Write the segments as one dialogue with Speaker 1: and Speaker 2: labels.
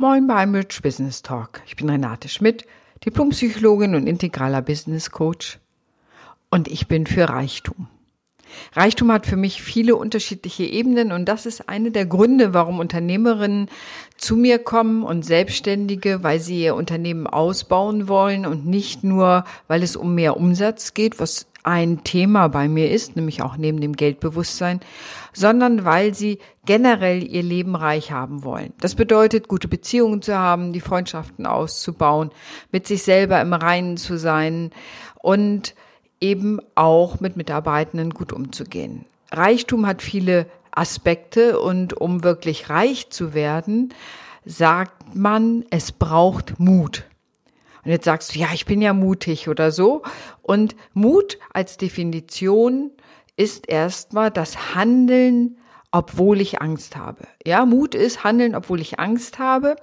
Speaker 1: Moin beim Rich Business Talk. Ich bin Renate Schmidt, Diplompsychologin und integraler Business Coach. Und ich bin für Reichtum. Reichtum hat für mich viele unterschiedliche Ebenen und das ist eine der Gründe, warum Unternehmerinnen zu mir kommen und Selbstständige, weil sie ihr Unternehmen ausbauen wollen und nicht nur, weil es um mehr Umsatz geht, was ein Thema bei mir ist, nämlich auch neben dem Geldbewusstsein, sondern weil sie generell ihr Leben reich haben wollen. Das bedeutet, gute Beziehungen zu haben, die Freundschaften auszubauen, mit sich selber im Reinen zu sein und eben auch mit Mitarbeitenden gut umzugehen. Reichtum hat viele Aspekte und um wirklich reich zu werden, sagt man, es braucht Mut. Und jetzt sagst du, ja, ich bin ja mutig oder so. Und Mut als Definition ist erstmal das Handeln, obwohl ich Angst habe. Ja, Mut ist Handeln, obwohl ich Angst habe.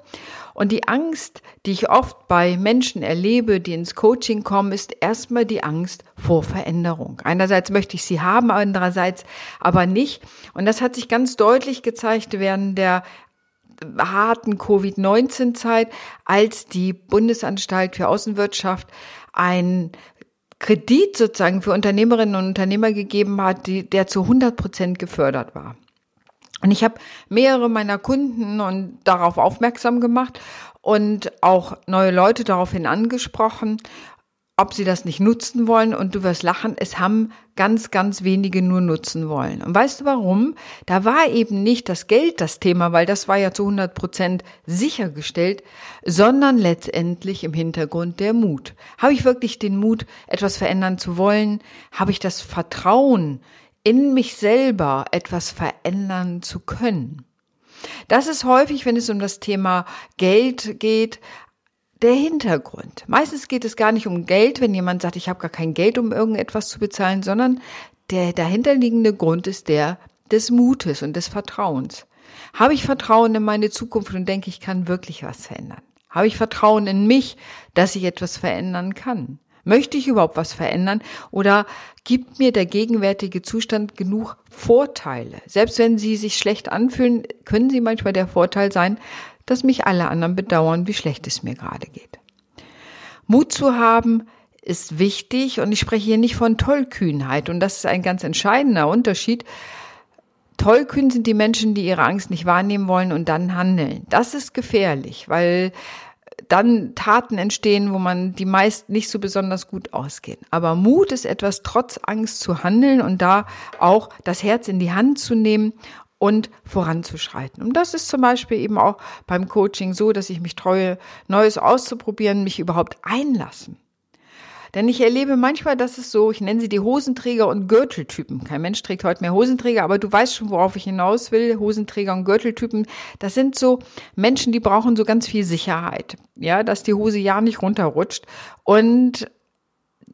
Speaker 1: Und die Angst, die ich oft bei Menschen erlebe, die ins Coaching kommen, ist erstmal die Angst vor Veränderung. Einerseits möchte ich sie haben, andererseits aber nicht. Und das hat sich ganz deutlich gezeigt während der harten Covid-19-Zeit, als die Bundesanstalt für Außenwirtschaft ein Kredit sozusagen für Unternehmerinnen und Unternehmer gegeben hat, die, der zu 100 Prozent gefördert war. Und ich habe mehrere meiner Kunden und darauf aufmerksam gemacht und auch neue Leute daraufhin angesprochen ob sie das nicht nutzen wollen und du wirst lachen, es haben ganz, ganz wenige nur nutzen wollen. Und weißt du warum? Da war eben nicht das Geld das Thema, weil das war ja zu 100 Prozent sichergestellt, sondern letztendlich im Hintergrund der Mut. Habe ich wirklich den Mut, etwas verändern zu wollen? Habe ich das Vertrauen in mich selber, etwas verändern zu können? Das ist häufig, wenn es um das Thema Geld geht, der Hintergrund. Meistens geht es gar nicht um Geld, wenn jemand sagt, ich habe gar kein Geld, um irgendetwas zu bezahlen, sondern der dahinterliegende Grund ist der des Mutes und des Vertrauens. Habe ich Vertrauen in meine Zukunft und denke, ich kann wirklich was verändern? Habe ich Vertrauen in mich, dass ich etwas verändern kann? Möchte ich überhaupt was verändern oder gibt mir der gegenwärtige Zustand genug Vorteile? Selbst wenn sie sich schlecht anfühlen, können sie manchmal der Vorteil sein, dass mich alle anderen bedauern, wie schlecht es mir gerade geht. Mut zu haben ist wichtig und ich spreche hier nicht von Tollkühnheit und das ist ein ganz entscheidender Unterschied. Tollkühn sind die Menschen, die ihre Angst nicht wahrnehmen wollen und dann handeln. Das ist gefährlich, weil dann Taten entstehen, wo man die meist nicht so besonders gut ausgehen. Aber Mut ist etwas, trotz Angst zu handeln und da auch das Herz in die Hand zu nehmen und voranzuschreiten. Und das ist zum Beispiel eben auch beim Coaching so, dass ich mich treue, Neues auszuprobieren, mich überhaupt einlassen. Denn ich erlebe manchmal, dass es so, ich nenne sie die Hosenträger und Gürteltypen. Kein Mensch trägt heute mehr Hosenträger, aber du weißt schon, worauf ich hinaus will. Hosenträger und Gürteltypen, das sind so Menschen, die brauchen so ganz viel Sicherheit. Ja, dass die Hose ja nicht runterrutscht. Und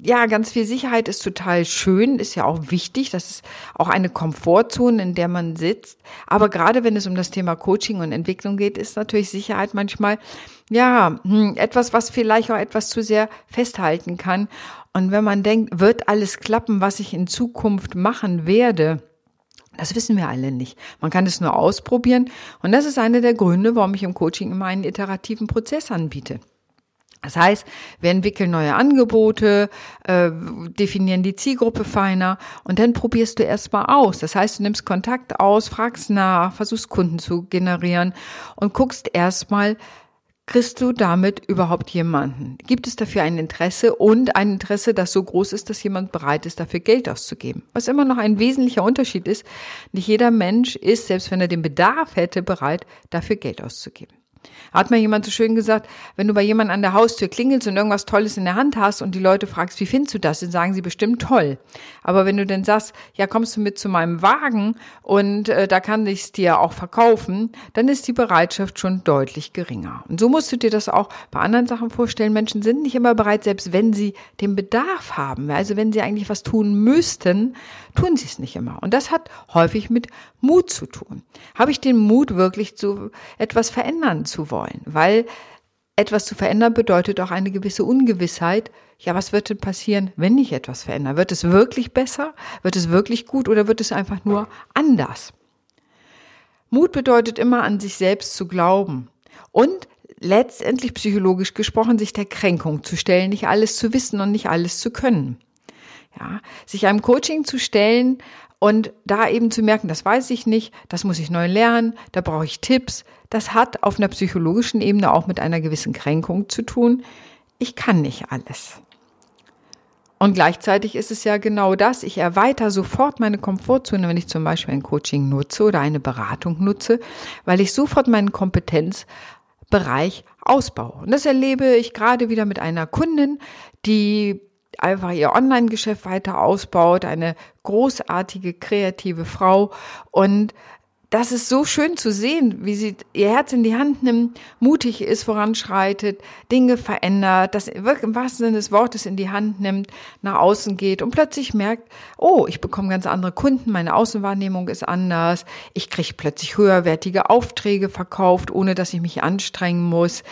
Speaker 1: ja, ganz viel Sicherheit ist total schön, ist ja auch wichtig. Das ist auch eine Komfortzone, in der man sitzt. Aber gerade wenn es um das Thema Coaching und Entwicklung geht, ist natürlich Sicherheit manchmal, ja, hm, etwas, was vielleicht auch etwas zu sehr festhalten kann. Und wenn man denkt, wird alles klappen, was ich in Zukunft machen werde, das wissen wir alle nicht. Man kann es nur ausprobieren. Und das ist einer der Gründe, warum ich im Coaching immer einen iterativen Prozess anbiete. Das heißt, wir entwickeln neue Angebote, äh, definieren die Zielgruppe feiner und dann probierst du erstmal aus. Das heißt, du nimmst Kontakt aus, fragst nach, versuchst Kunden zu generieren und guckst erstmal, kriegst du damit überhaupt jemanden? Gibt es dafür ein Interesse und ein Interesse, das so groß ist, dass jemand bereit ist, dafür Geld auszugeben? Was immer noch ein wesentlicher Unterschied ist, nicht jeder Mensch ist, selbst wenn er den Bedarf hätte, bereit, dafür Geld auszugeben. Hat mir jemand so schön gesagt, wenn du bei jemandem an der Haustür klingelst und irgendwas Tolles in der Hand hast und die Leute fragst, wie findest du das, dann sagen sie bestimmt toll. Aber wenn du dann sagst, ja, kommst du mit zu meinem Wagen und äh, da kann ich es dir auch verkaufen, dann ist die Bereitschaft schon deutlich geringer. Und so musst du dir das auch bei anderen Sachen vorstellen. Menschen sind nicht immer bereit, selbst wenn sie den Bedarf haben. Also wenn sie eigentlich was tun müssten, tun sie es nicht immer. Und das hat häufig mit Mut zu tun. Habe ich den Mut, wirklich zu etwas verändern zu wollen? Weil etwas zu verändern bedeutet auch eine gewisse Ungewissheit. Ja, was wird denn passieren, wenn ich etwas verändere? Wird es wirklich besser? Wird es wirklich gut oder wird es einfach nur anders? Mut bedeutet immer an sich selbst zu glauben und letztendlich psychologisch gesprochen sich der Kränkung zu stellen, nicht alles zu wissen und nicht alles zu können. Ja, sich einem Coaching zu stellen und da eben zu merken, das weiß ich nicht, das muss ich neu lernen, da brauche ich Tipps, das hat auf einer psychologischen Ebene auch mit einer gewissen Kränkung zu tun. Ich kann nicht alles. Und gleichzeitig ist es ja genau das. Ich erweitere sofort meine Komfortzone, wenn ich zum Beispiel ein Coaching nutze oder eine Beratung nutze, weil ich sofort meinen Kompetenzbereich ausbaue. Und das erlebe ich gerade wieder mit einer Kundin, die einfach ihr Online-Geschäft weiter ausbaut, eine großartige, kreative Frau. Und das ist so schön zu sehen, wie sie ihr Herz in die Hand nimmt, mutig ist, voranschreitet, Dinge verändert, das wirklich im wahrsten Sinne des Wortes in die Hand nimmt, nach außen geht und plötzlich merkt, oh, ich bekomme ganz andere Kunden, meine Außenwahrnehmung ist anders, ich kriege plötzlich höherwertige Aufträge verkauft, ohne dass ich mich anstrengen muss.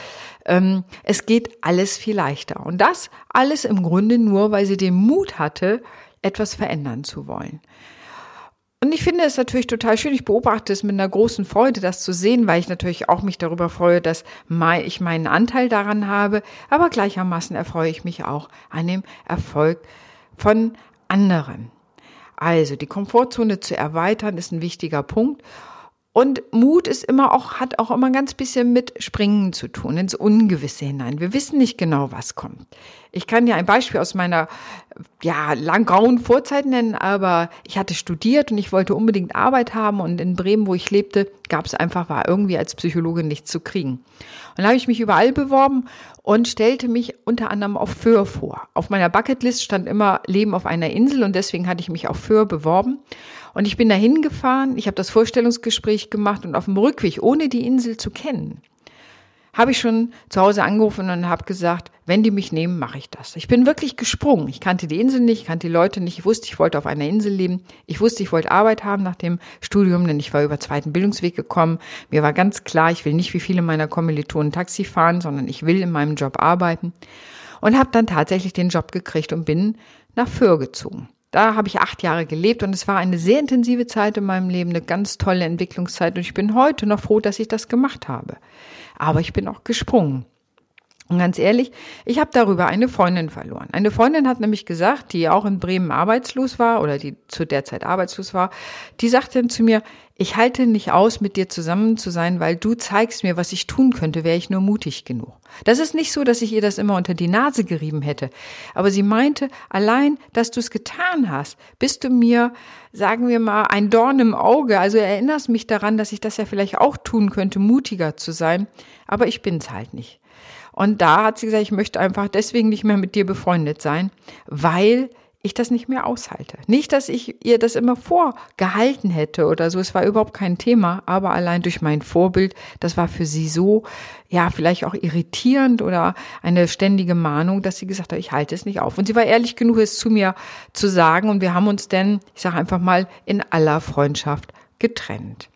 Speaker 1: Ähm, es geht alles viel leichter. Und das alles im Grunde nur, weil sie den Mut hatte, etwas verändern zu wollen. Und ich finde es natürlich total schön. Ich beobachte es mit einer großen Freude, das zu sehen, weil ich natürlich auch mich darüber freue, dass ich meinen Anteil daran habe. Aber gleichermaßen erfreue ich mich auch an dem Erfolg von anderen. Also die Komfortzone zu erweitern ist ein wichtiger Punkt. Und Mut ist immer auch, hat auch immer ganz bisschen mit Springen zu tun, ins Ungewisse hinein. Wir wissen nicht genau, was kommt. Ich kann dir ein Beispiel aus meiner, ja, lang grauen Vorzeit nennen, aber ich hatte studiert und ich wollte unbedingt Arbeit haben und in Bremen, wo ich lebte, gab es einfach, war irgendwie als Psychologe nichts zu kriegen. Und dann habe ich mich überall beworben und stellte mich unter anderem auf Föhr vor. Auf meiner Bucketlist stand immer Leben auf einer Insel und deswegen hatte ich mich auf Föhr beworben. Und ich bin da hingefahren, ich habe das Vorstellungsgespräch gemacht und auf dem Rückweg, ohne die Insel zu kennen, habe ich schon zu Hause angerufen und habe gesagt, wenn die mich nehmen, mache ich das. Ich bin wirklich gesprungen. Ich kannte die Insel nicht, ich kannte die Leute nicht. Ich wusste, ich wollte auf einer Insel leben. Ich wusste, ich wollte Arbeit haben nach dem Studium, denn ich war über zweiten Bildungsweg gekommen. Mir war ganz klar, ich will nicht wie viele meiner Kommilitonen Taxi fahren, sondern ich will in meinem Job arbeiten. Und habe dann tatsächlich den Job gekriegt und bin nach Föhr gezogen. Da habe ich acht Jahre gelebt und es war eine sehr intensive Zeit in meinem Leben, eine ganz tolle Entwicklungszeit und ich bin heute noch froh, dass ich das gemacht habe. Aber ich bin auch gesprungen. Und ganz ehrlich, ich habe darüber eine Freundin verloren. Eine Freundin hat nämlich gesagt, die auch in Bremen arbeitslos war oder die zu der Zeit arbeitslos war, die sagte dann zu mir, ich halte nicht aus, mit dir zusammen zu sein, weil du zeigst mir, was ich tun könnte, wäre ich nur mutig genug. Das ist nicht so, dass ich ihr das immer unter die Nase gerieben hätte. Aber sie meinte, allein, dass du es getan hast, bist du mir, sagen wir mal, ein Dorn im Auge. Also erinnerst mich daran, dass ich das ja vielleicht auch tun könnte, mutiger zu sein. Aber ich bin's halt nicht. Und da hat sie gesagt, ich möchte einfach deswegen nicht mehr mit dir befreundet sein, weil ich das nicht mehr aushalte. Nicht, dass ich ihr das immer vorgehalten hätte oder so. Es war überhaupt kein Thema, aber allein durch mein Vorbild, das war für sie so, ja, vielleicht auch irritierend oder eine ständige Mahnung, dass sie gesagt hat, ich halte es nicht auf. Und sie war ehrlich genug, es zu mir zu sagen. Und wir haben uns denn, ich sage einfach mal, in aller Freundschaft getrennt.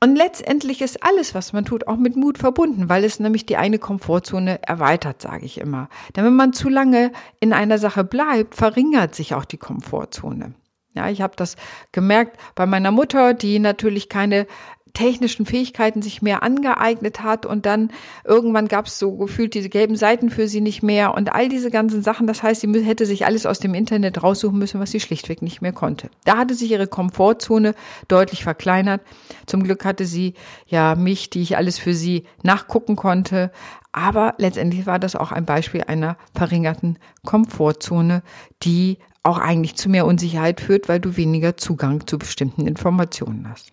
Speaker 1: Und letztendlich ist alles, was man tut, auch mit Mut verbunden, weil es nämlich die eine Komfortzone erweitert, sage ich immer. Denn wenn man zu lange in einer Sache bleibt, verringert sich auch die Komfortzone. Ja, ich habe das gemerkt bei meiner Mutter, die natürlich keine technischen Fähigkeiten sich mehr angeeignet hat und dann irgendwann gab es so gefühlt diese gelben Seiten für sie nicht mehr und all diese ganzen Sachen. Das heißt, sie hätte sich alles aus dem Internet raussuchen müssen, was sie schlichtweg nicht mehr konnte. Da hatte sich ihre Komfortzone deutlich verkleinert. Zum Glück hatte sie ja mich, die ich alles für sie nachgucken konnte. Aber letztendlich war das auch ein Beispiel einer verringerten Komfortzone, die auch eigentlich zu mehr Unsicherheit führt, weil du weniger Zugang zu bestimmten Informationen hast.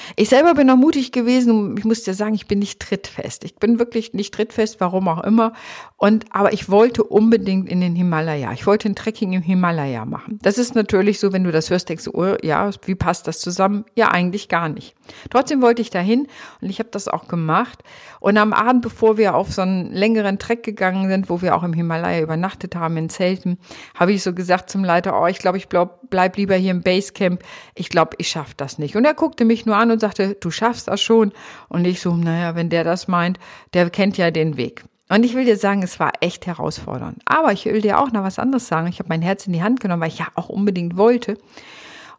Speaker 1: Ich selber bin noch mutig gewesen ich muss dir sagen, ich bin nicht trittfest. Ich bin wirklich nicht trittfest, warum auch immer. Und, aber ich wollte unbedingt in den Himalaya. Ich wollte ein Trekking im Himalaya machen. Das ist natürlich so, wenn du das hörst, denkst du, oh, ja, wie passt das zusammen? Ja, eigentlich gar nicht. Trotzdem wollte ich dahin und ich habe das auch gemacht. Und am Abend, bevor wir auf so einen längeren Trek gegangen sind, wo wir auch im Himalaya übernachtet haben in Zelten, habe ich so gesagt zum Leiter, oh, ich glaube, ich bleib, bleib lieber hier im Basecamp. Ich glaube, ich schaffe das nicht. Und er guckte mich nur an und sagte, du schaffst das schon. Und ich so, naja, wenn der das meint, der kennt ja den Weg. Und ich will dir sagen, es war echt herausfordernd. Aber ich will dir auch noch was anderes sagen. Ich habe mein Herz in die Hand genommen, weil ich ja auch unbedingt wollte.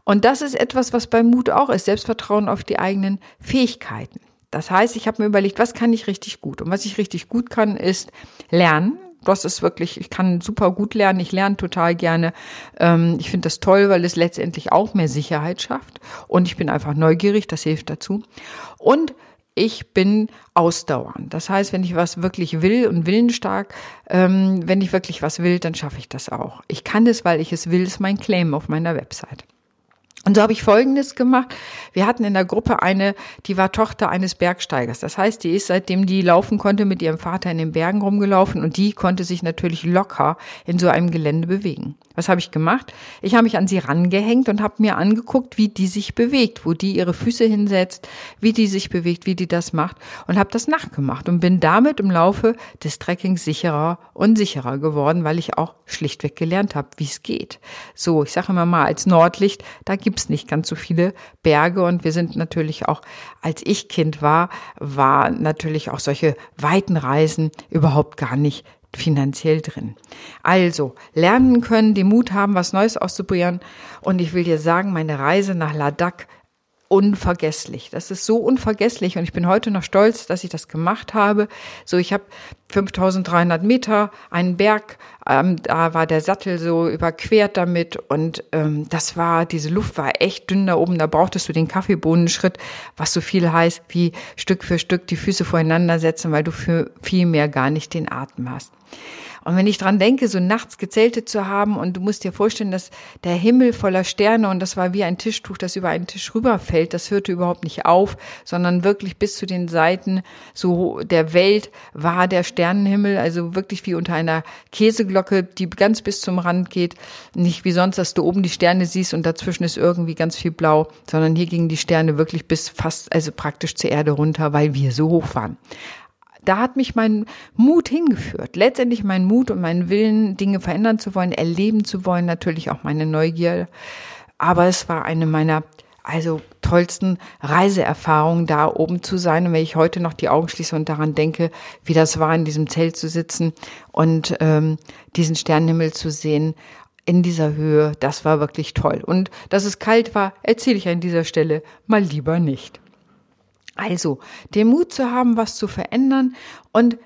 Speaker 1: Und das ist etwas, was beim Mut auch ist. Selbstvertrauen auf die eigenen Fähigkeiten. Das heißt, ich habe mir überlegt, was kann ich richtig gut? Und was ich richtig gut kann, ist lernen. Das ist wirklich, ich kann super gut lernen. Ich lerne total gerne. Ähm, ich finde das toll, weil es letztendlich auch mehr Sicherheit schafft. Und ich bin einfach neugierig, das hilft dazu. Und ich bin ausdauernd. Das heißt, wenn ich was wirklich will und willensstark, ähm, wenn ich wirklich was will, dann schaffe ich das auch. Ich kann es, weil ich es will, ist mein Claim auf meiner Website. Und so habe ich Folgendes gemacht. Wir hatten in der Gruppe eine, die war Tochter eines Bergsteigers. Das heißt, die ist, seitdem die laufen konnte, mit ihrem Vater in den Bergen rumgelaufen und die konnte sich natürlich locker in so einem Gelände bewegen. Was habe ich gemacht? Ich habe mich an sie rangehängt und habe mir angeguckt, wie die sich bewegt, wo die ihre Füße hinsetzt, wie die sich bewegt, wie die das macht und habe das nachgemacht und bin damit im Laufe des Trekkings sicherer und sicherer geworden, weil ich auch schlichtweg gelernt habe, wie es geht. So, ich sage immer mal als Nordlicht, da gibt's nicht ganz so viele Berge und wir sind natürlich auch, als ich Kind war, war natürlich auch solche weiten Reisen überhaupt gar nicht finanziell drin. Also, lernen können, den Mut haben, was Neues auszuprobieren. Und ich will dir sagen, meine Reise nach Ladakh unvergesslich. Das ist so unvergesslich und ich bin heute noch stolz, dass ich das gemacht habe. So, ich habe 5300 Meter, einen Berg, ähm, da war der Sattel so überquert damit und ähm, das war, diese Luft war echt dünn da oben, da brauchtest du den Kaffeebohnenschritt, was so viel heißt wie Stück für Stück die Füße voreinander setzen, weil du für viel mehr gar nicht den Atem hast. Und wenn ich dran denke, so nachts gezeltet zu haben und du musst dir vorstellen, dass der Himmel voller Sterne und das war wie ein Tischtuch, das über einen Tisch rüberfällt, das hörte überhaupt nicht auf, sondern wirklich bis zu den Seiten so der Welt war der Sternenhimmel, also wirklich wie unter einer Käseglocke, die ganz bis zum Rand geht. Nicht wie sonst, dass du oben die Sterne siehst und dazwischen ist irgendwie ganz viel blau, sondern hier gingen die Sterne wirklich bis fast, also praktisch zur Erde runter, weil wir so hoch waren da hat mich mein Mut hingeführt. Letztendlich mein Mut und mein Willen, Dinge verändern zu wollen, erleben zu wollen, natürlich auch meine Neugier. Aber es war eine meiner also tollsten Reiseerfahrungen, da oben zu sein. Und wenn ich heute noch die Augen schließe und daran denke, wie das war, in diesem Zelt zu sitzen und ähm, diesen Sternenhimmel zu sehen in dieser Höhe, das war wirklich toll. Und dass es kalt war, erzähle ich an dieser Stelle mal lieber nicht. Also, den Mut zu haben, was zu verändern und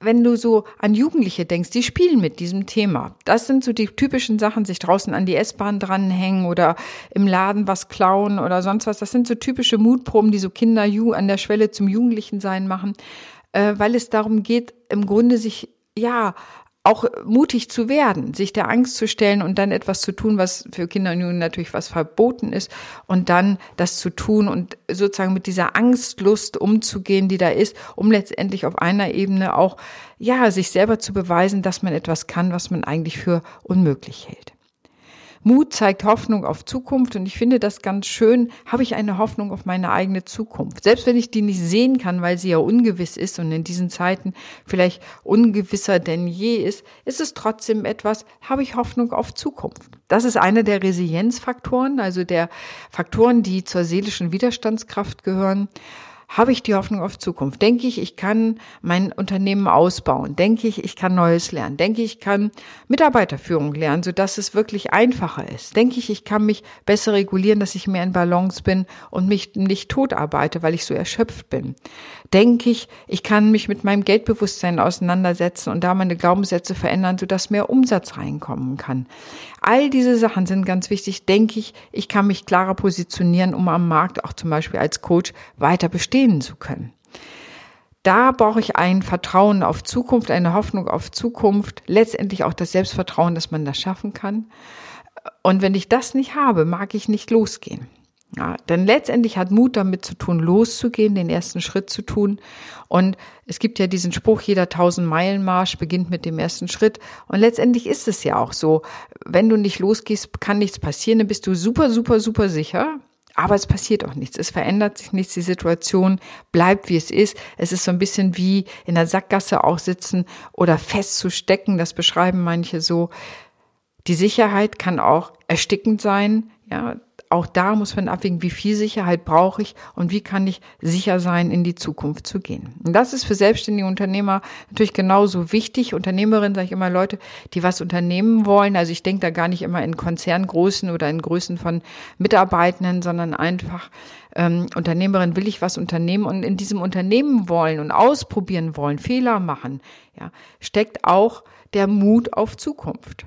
Speaker 1: wenn du so an Jugendliche denkst, die spielen mit diesem Thema. Das sind so die typischen Sachen, sich draußen an die S-Bahn dranhängen oder im Laden was klauen oder sonst was. Das sind so typische Mutproben, die so Kinder an der Schwelle zum Jugendlichen sein machen, äh, weil es darum geht, im Grunde sich ja auch mutig zu werden, sich der Angst zu stellen und dann etwas zu tun, was für Kinder und Jungen natürlich was verboten ist und dann das zu tun und sozusagen mit dieser Angstlust umzugehen, die da ist, um letztendlich auf einer Ebene auch, ja, sich selber zu beweisen, dass man etwas kann, was man eigentlich für unmöglich hält. Mut zeigt Hoffnung auf Zukunft und ich finde das ganz schön, habe ich eine Hoffnung auf meine eigene Zukunft. Selbst wenn ich die nicht sehen kann, weil sie ja ungewiss ist und in diesen Zeiten vielleicht ungewisser denn je ist, ist es trotzdem etwas, habe ich Hoffnung auf Zukunft. Das ist einer der Resilienzfaktoren, also der Faktoren, die zur seelischen Widerstandskraft gehören. Habe ich die Hoffnung auf Zukunft? Denke ich, ich kann mein Unternehmen ausbauen? Denke ich, ich kann Neues lernen? Denke ich, ich kann Mitarbeiterführung lernen, sodass es wirklich einfacher ist? Denke ich, ich kann mich besser regulieren, dass ich mehr in Balance bin und mich nicht tot arbeite, weil ich so erschöpft bin? Denke ich, ich kann mich mit meinem Geldbewusstsein auseinandersetzen und da meine Glaubenssätze verändern, sodass mehr Umsatz reinkommen kann? All diese Sachen sind ganz wichtig. Denke ich, ich kann mich klarer positionieren, um am Markt auch zum Beispiel als Coach weiter bestehen zu können. Da brauche ich ein Vertrauen auf Zukunft, eine Hoffnung auf Zukunft, letztendlich auch das Selbstvertrauen, dass man das schaffen kann. Und wenn ich das nicht habe, mag ich nicht losgehen. Ja, denn letztendlich hat Mut damit zu tun, loszugehen, den ersten Schritt zu tun. Und es gibt ja diesen Spruch, jeder tausend Meilen Marsch beginnt mit dem ersten Schritt. Und letztendlich ist es ja auch so. Wenn du nicht losgehst, kann nichts passieren. Dann bist du super, super, super sicher. Aber es passiert auch nichts. Es verändert sich nichts. Die Situation bleibt, wie es ist. Es ist so ein bisschen wie in der Sackgasse auch sitzen oder festzustecken. Das beschreiben manche so. Die Sicherheit kann auch erstickend sein. Ja, auch da muss man abwägen, wie viel Sicherheit brauche ich und wie kann ich sicher sein, in die Zukunft zu gehen. Und das ist für selbstständige Unternehmer natürlich genauso wichtig. Unternehmerinnen sage ich immer Leute, die was unternehmen wollen. Also ich denke da gar nicht immer in Konzerngrößen oder in Größen von Mitarbeitenden, sondern einfach ähm, Unternehmerin will ich was unternehmen und in diesem Unternehmen wollen und ausprobieren wollen, Fehler machen, ja, steckt auch der Mut auf Zukunft.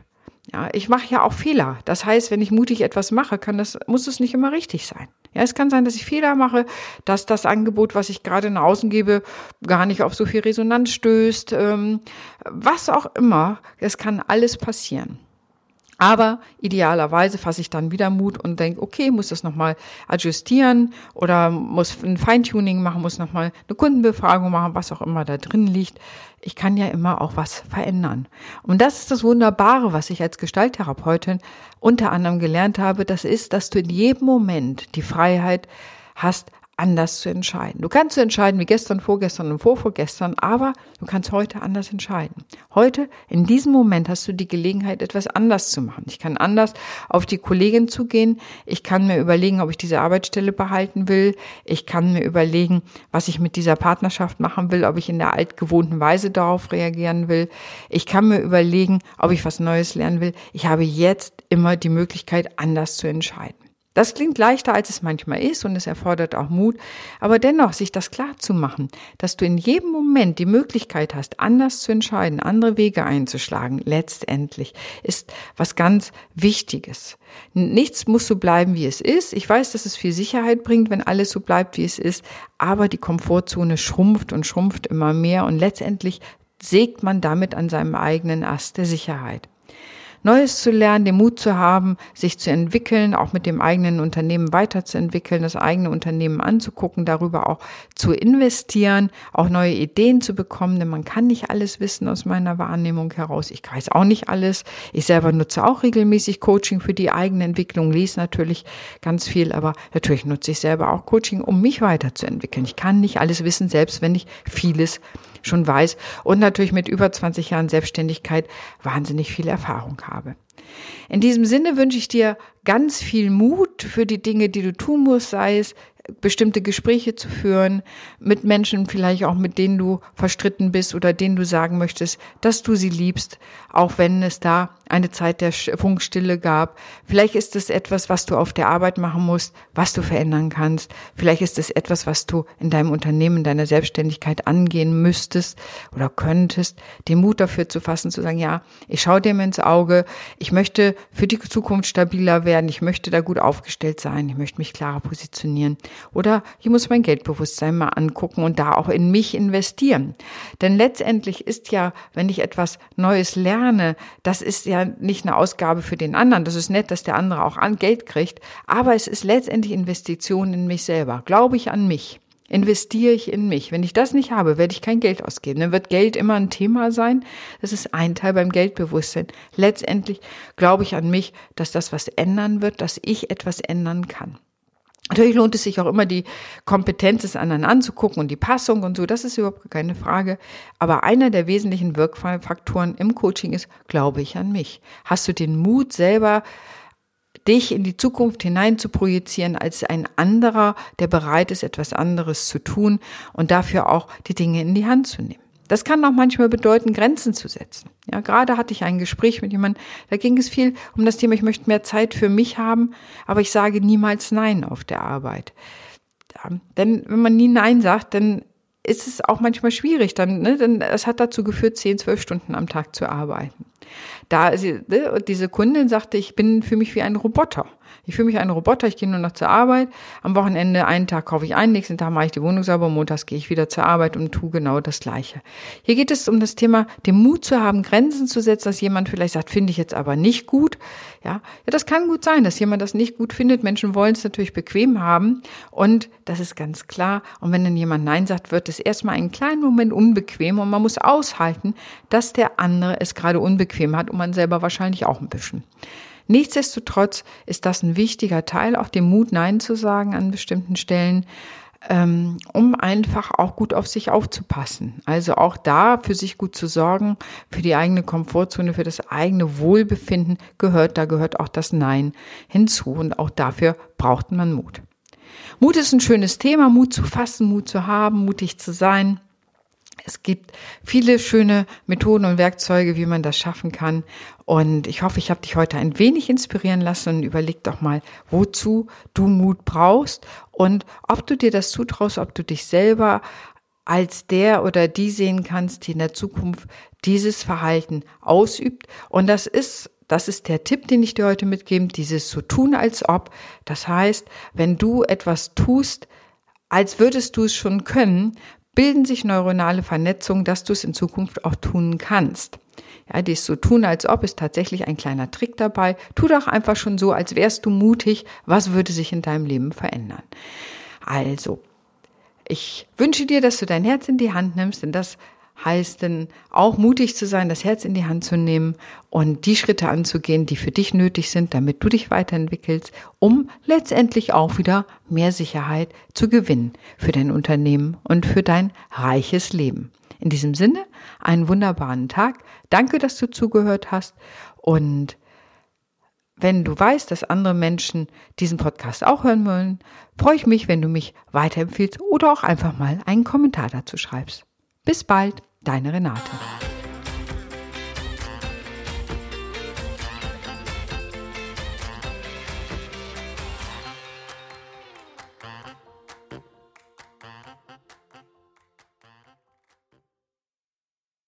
Speaker 1: Ja, ich mache ja auch Fehler. Das heißt, wenn ich mutig etwas mache, kann das, muss es nicht immer richtig sein. Ja, es kann sein, dass ich Fehler mache, dass das Angebot, was ich gerade nach außen gebe, gar nicht auf so viel Resonanz stößt, ähm, was auch immer. Es kann alles passieren. Aber idealerweise fasse ich dann wieder Mut und denke, okay, muss das nochmal adjustieren oder muss ein Feintuning machen, muss nochmal eine Kundenbefragung machen, was auch immer da drin liegt. Ich kann ja immer auch was verändern. Und das ist das Wunderbare, was ich als Gestalttherapeutin unter anderem gelernt habe. Das ist, dass du in jedem Moment die Freiheit hast, anders zu entscheiden. Du kannst so entscheiden wie gestern, vorgestern und vorvorgestern, aber du kannst heute anders entscheiden. Heute, in diesem Moment, hast du die Gelegenheit, etwas anders zu machen. Ich kann anders auf die Kollegin zugehen. Ich kann mir überlegen, ob ich diese Arbeitsstelle behalten will. Ich kann mir überlegen, was ich mit dieser Partnerschaft machen will, ob ich in der altgewohnten Weise darauf reagieren will. Ich kann mir überlegen, ob ich was Neues lernen will. Ich habe jetzt immer die Möglichkeit, anders zu entscheiden. Das klingt leichter, als es manchmal ist und es erfordert auch Mut, aber dennoch sich das klar zu machen, dass du in jedem Moment die Möglichkeit hast, anders zu entscheiden, andere Wege einzuschlagen, letztendlich ist was ganz Wichtiges. Nichts muss so bleiben, wie es ist. Ich weiß, dass es viel Sicherheit bringt, wenn alles so bleibt, wie es ist, aber die Komfortzone schrumpft und schrumpft immer mehr und letztendlich sägt man damit an seinem eigenen Ast der Sicherheit. Neues zu lernen, den Mut zu haben, sich zu entwickeln, auch mit dem eigenen Unternehmen weiterzuentwickeln, das eigene Unternehmen anzugucken, darüber auch zu investieren, auch neue Ideen zu bekommen, denn man kann nicht alles wissen aus meiner Wahrnehmung heraus. Ich weiß auch nicht alles. Ich selber nutze auch regelmäßig Coaching für die eigene Entwicklung, lese natürlich ganz viel, aber natürlich nutze ich selber auch Coaching, um mich weiterzuentwickeln. Ich kann nicht alles wissen, selbst wenn ich vieles schon weiß und natürlich mit über 20 Jahren Selbstständigkeit wahnsinnig viel Erfahrung habe. In diesem Sinne wünsche ich dir ganz viel Mut für die Dinge, die du tun musst, sei es bestimmte Gespräche zu führen mit Menschen, vielleicht auch mit denen du verstritten bist oder denen du sagen möchtest, dass du sie liebst, auch wenn es da eine Zeit der Funkstille gab. Vielleicht ist es etwas, was du auf der Arbeit machen musst, was du verändern kannst. Vielleicht ist es etwas, was du in deinem Unternehmen, in deiner Selbstständigkeit angehen müsstest oder könntest, den Mut dafür zu fassen, zu sagen, ja, ich schaue dem ins Auge, ich möchte für die Zukunft stabiler werden, ich möchte da gut aufgestellt sein, ich möchte mich klarer positionieren. Oder ich muss mein Geldbewusstsein mal angucken und da auch in mich investieren. Denn letztendlich ist ja, wenn ich etwas Neues lerne, das ist ja nicht eine Ausgabe für den anderen. Das ist nett, dass der andere auch an Geld kriegt. Aber es ist letztendlich Investition in mich selber. Glaube ich an mich? investiere ich in mich. Wenn ich das nicht habe, werde ich kein Geld ausgeben. Dann wird Geld immer ein Thema sein. Das ist ein Teil beim Geldbewusstsein. Letztendlich glaube ich an mich, dass das was ändern wird, dass ich etwas ändern kann. Natürlich lohnt es sich auch immer, die Kompetenz des anderen anzugucken und die Passung und so. Das ist überhaupt keine Frage. Aber einer der wesentlichen Wirkfaktoren im Coaching ist, glaube ich an mich. Hast du den Mut selber, dich in die Zukunft hinein zu projizieren als ein anderer, der bereit ist, etwas anderes zu tun und dafür auch die Dinge in die Hand zu nehmen? Das kann auch manchmal bedeuten, Grenzen zu setzen. Ja, gerade hatte ich ein Gespräch mit jemandem, da ging es viel um das Thema, ich möchte mehr Zeit für mich haben, aber ich sage niemals Nein auf der Arbeit. Ja, denn wenn man nie Nein sagt, dann ist es auch manchmal schwierig, dann, ne, denn es hat dazu geführt, zehn, zwölf Stunden am Tag zu arbeiten. Da ne, diese Kundin sagte, ich bin für mich wie ein Roboter. Ich fühle mich ein Roboter, ich gehe nur noch zur Arbeit. Am Wochenende einen Tag kaufe ich ein, nächsten Tag mache ich die Wohnung sauber, montags gehe ich wieder zur Arbeit und tue genau das Gleiche. Hier geht es um das Thema, den Mut zu haben, Grenzen zu setzen, dass jemand vielleicht sagt, finde ich jetzt aber nicht gut. Ja, ja, das kann gut sein, dass jemand das nicht gut findet. Menschen wollen es natürlich bequem haben und das ist ganz klar. Und wenn dann jemand Nein sagt, wird es erstmal einen kleinen Moment unbequem und man muss aushalten, dass der andere es gerade unbequem hat und man selber wahrscheinlich auch ein bisschen. Nichtsdestotrotz ist das ein wichtiger Teil, auch den Mut, Nein zu sagen an bestimmten Stellen, ähm, um einfach auch gut auf sich aufzupassen. Also auch da für sich gut zu sorgen, für die eigene Komfortzone, für das eigene Wohlbefinden gehört, da gehört auch das Nein hinzu und auch dafür braucht man Mut. Mut ist ein schönes Thema, Mut zu fassen, Mut zu haben, mutig zu sein. Es gibt viele schöne Methoden und Werkzeuge, wie man das schaffen kann. Und ich hoffe, ich habe dich heute ein wenig inspirieren lassen und überleg doch mal, wozu du Mut brauchst und ob du dir das zutraust, ob du dich selber als der oder die sehen kannst, die in der Zukunft dieses Verhalten ausübt. Und das ist das ist der Tipp, den ich dir heute mitgebe, dieses so tun als ob. Das heißt, wenn du etwas tust, als würdest du es schon können, bilden sich neuronale Vernetzungen, dass du es in Zukunft auch tun kannst. Ja, dies so tun, als ob ist tatsächlich ein kleiner Trick dabei. Tu doch einfach schon so, als wärst du mutig. Was würde sich in deinem Leben verändern? Also, ich wünsche dir, dass du dein Herz in die Hand nimmst, denn das heißt denn auch mutig zu sein, das Herz in die Hand zu nehmen und die Schritte anzugehen, die für dich nötig sind, damit du dich weiterentwickelst, um letztendlich auch wieder mehr Sicherheit zu gewinnen für dein Unternehmen und für dein reiches Leben. In diesem Sinne, einen wunderbaren Tag. Danke, dass du zugehört hast und wenn du weißt, dass andere Menschen diesen Podcast auch hören wollen, freue ich mich, wenn du mich weiterempfiehlst oder auch einfach mal einen Kommentar dazu schreibst. Bis bald. Deine Renate.